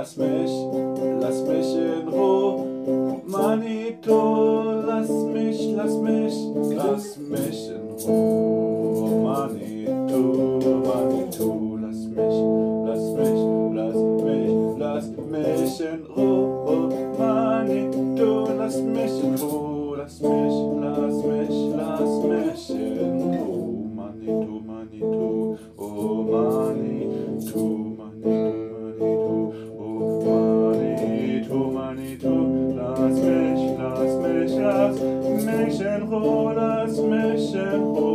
Lass mich, lass mich in Ruhe. Manito, lass mich, lass mich, lass mich in Ruhe. Manito, Manito, lass mich, lass mich, lass mich, lass mich in Ruhe. Manito, lass mich in Ruhe, lass mich, lass mich, lass mich in Ruhe. Mich in